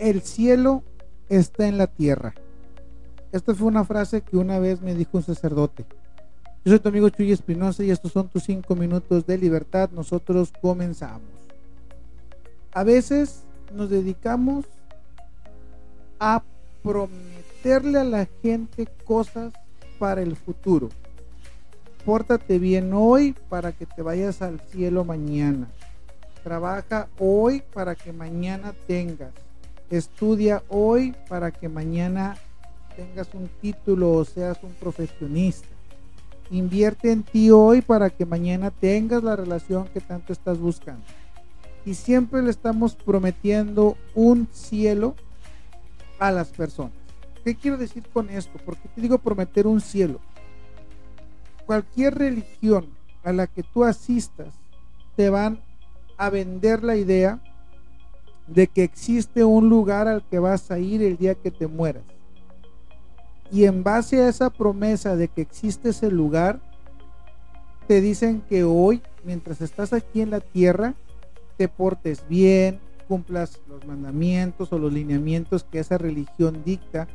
el cielo está en la tierra. Esta fue una frase que una vez me dijo un sacerdote. Yo soy tu amigo Chuy Espinosa y estos son tus cinco minutos de libertad. Nosotros comenzamos. A veces nos dedicamos a prometerle a la gente cosas para el futuro. Pórtate bien hoy para que te vayas al cielo mañana. Trabaja hoy para que mañana tengas. Estudia hoy para que mañana tengas un título o seas un profesionista. Invierte en ti hoy para que mañana tengas la relación que tanto estás buscando. Y siempre le estamos prometiendo un cielo a las personas. ¿Qué quiero decir con esto? Porque te digo prometer un cielo. Cualquier religión a la que tú asistas te van a vender la idea de que existe un lugar al que vas a ir el día que te mueras. Y en base a esa promesa de que existe ese lugar, te dicen que hoy, mientras estás aquí en la tierra, te portes bien, cumplas los mandamientos o los lineamientos que esa religión dicta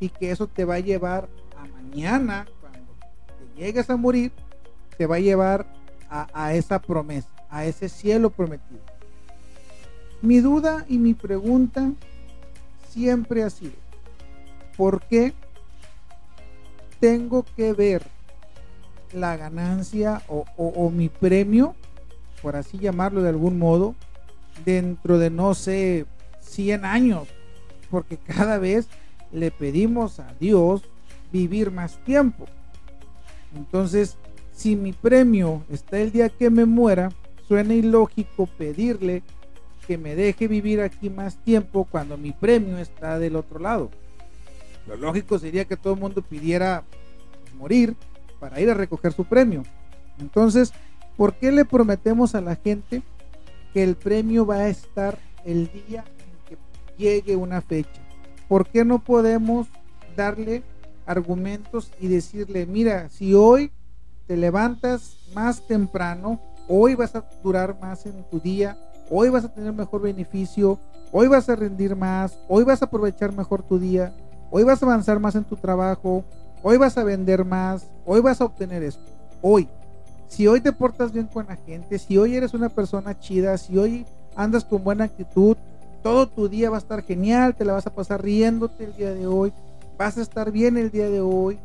y que eso te va a llevar a mañana, cuando te llegues a morir, te va a llevar a, a esa promesa, a ese cielo prometido. Mi duda y mi pregunta siempre ha sido, ¿por qué tengo que ver la ganancia o, mi premio, por así llamarlo de algún modo, dentro de no sé 100 años? Porque cada vez le pedimos a Dios vivir más tiempo. Entonces, si mi premio está el día que me muera, suena ilógico pedirle que me deje vivir aquí más tiempo cuando mi premio está del otro lado. Lo lógico sería que todo el mundo pidiera morir para ir a recoger su premio. Entonces, ¿por qué le prometemos a la gente que el premio va a estar el día en que llegue una fecha? ¿Por qué no podemos darle argumentos y decirle, mira, si hoy te levantas más temprano, hoy vas a durar más en tu día, hoy vas a tener mejor beneficio, hoy vas a rendir más, hoy vas a aprovechar mejor tu día, hoy vas a avanzar más en tu trabajo, hoy vas a vender más, hoy vas a obtener esto, hoy. Si hoy te portas bien con la gente, si hoy eres una persona chida, si hoy andas con buena actitud, todo tu día va a estar genial, te la vas a pasar riéndote el día de hoy, vas a estar bien el día de hoy,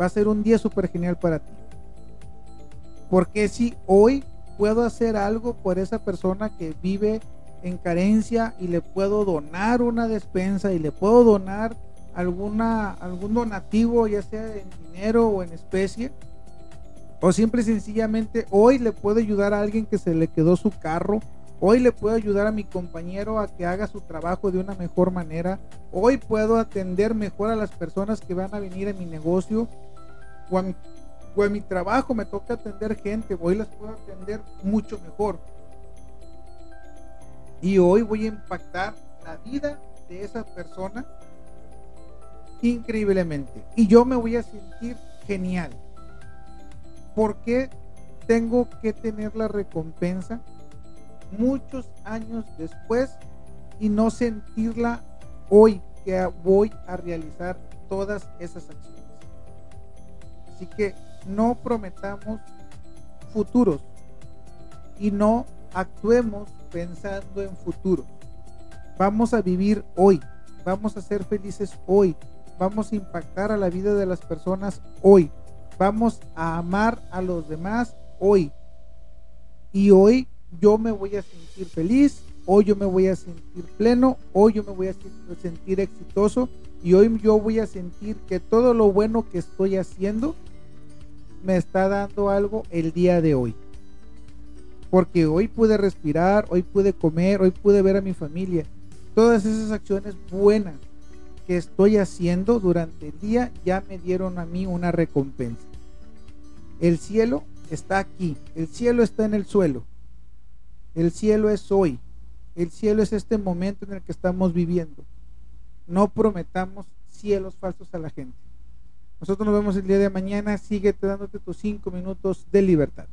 va a ser un día súper genial para ti. Porque si hoy puedo hacer algo por esa persona que vive en carencia y le puedo donar una despensa y le puedo donar alguna algún donativo ya sea en dinero o en especie o siempre sencillamente hoy le puedo ayudar a alguien que se le quedó su carro hoy le puedo ayudar a mi compañero a que haga su trabajo de una mejor manera hoy puedo atender mejor a las personas que van a venir a mi negocio o a mi pues mi trabajo me toca atender gente, hoy las puedo atender mucho mejor. Y hoy voy a impactar la vida de esa persona increíblemente. Y yo me voy a sentir genial. porque tengo que tener la recompensa muchos años después y no sentirla hoy que voy a realizar todas esas acciones? Así que no prometamos futuros y no actuemos pensando en futuro. Vamos a vivir hoy, vamos a ser felices hoy, vamos a impactar a la vida de las personas hoy, vamos a amar a los demás hoy. Y hoy yo me voy a sentir feliz, hoy yo me voy a sentir pleno, hoy yo me voy a sentir exitoso y hoy yo voy a sentir que todo lo bueno que estoy haciendo me está dando algo el día de hoy. Porque hoy pude respirar, hoy pude comer, hoy pude ver a mi familia. Todas esas acciones buenas que estoy haciendo durante el día ya me dieron a mí una recompensa. El cielo está aquí, el cielo está en el suelo. El cielo es hoy. El cielo es este momento en el que estamos viviendo. No prometamos cielos falsos a la gente. Nosotros nos vemos el día de mañana. Sigue dándote tus cinco minutos de libertad.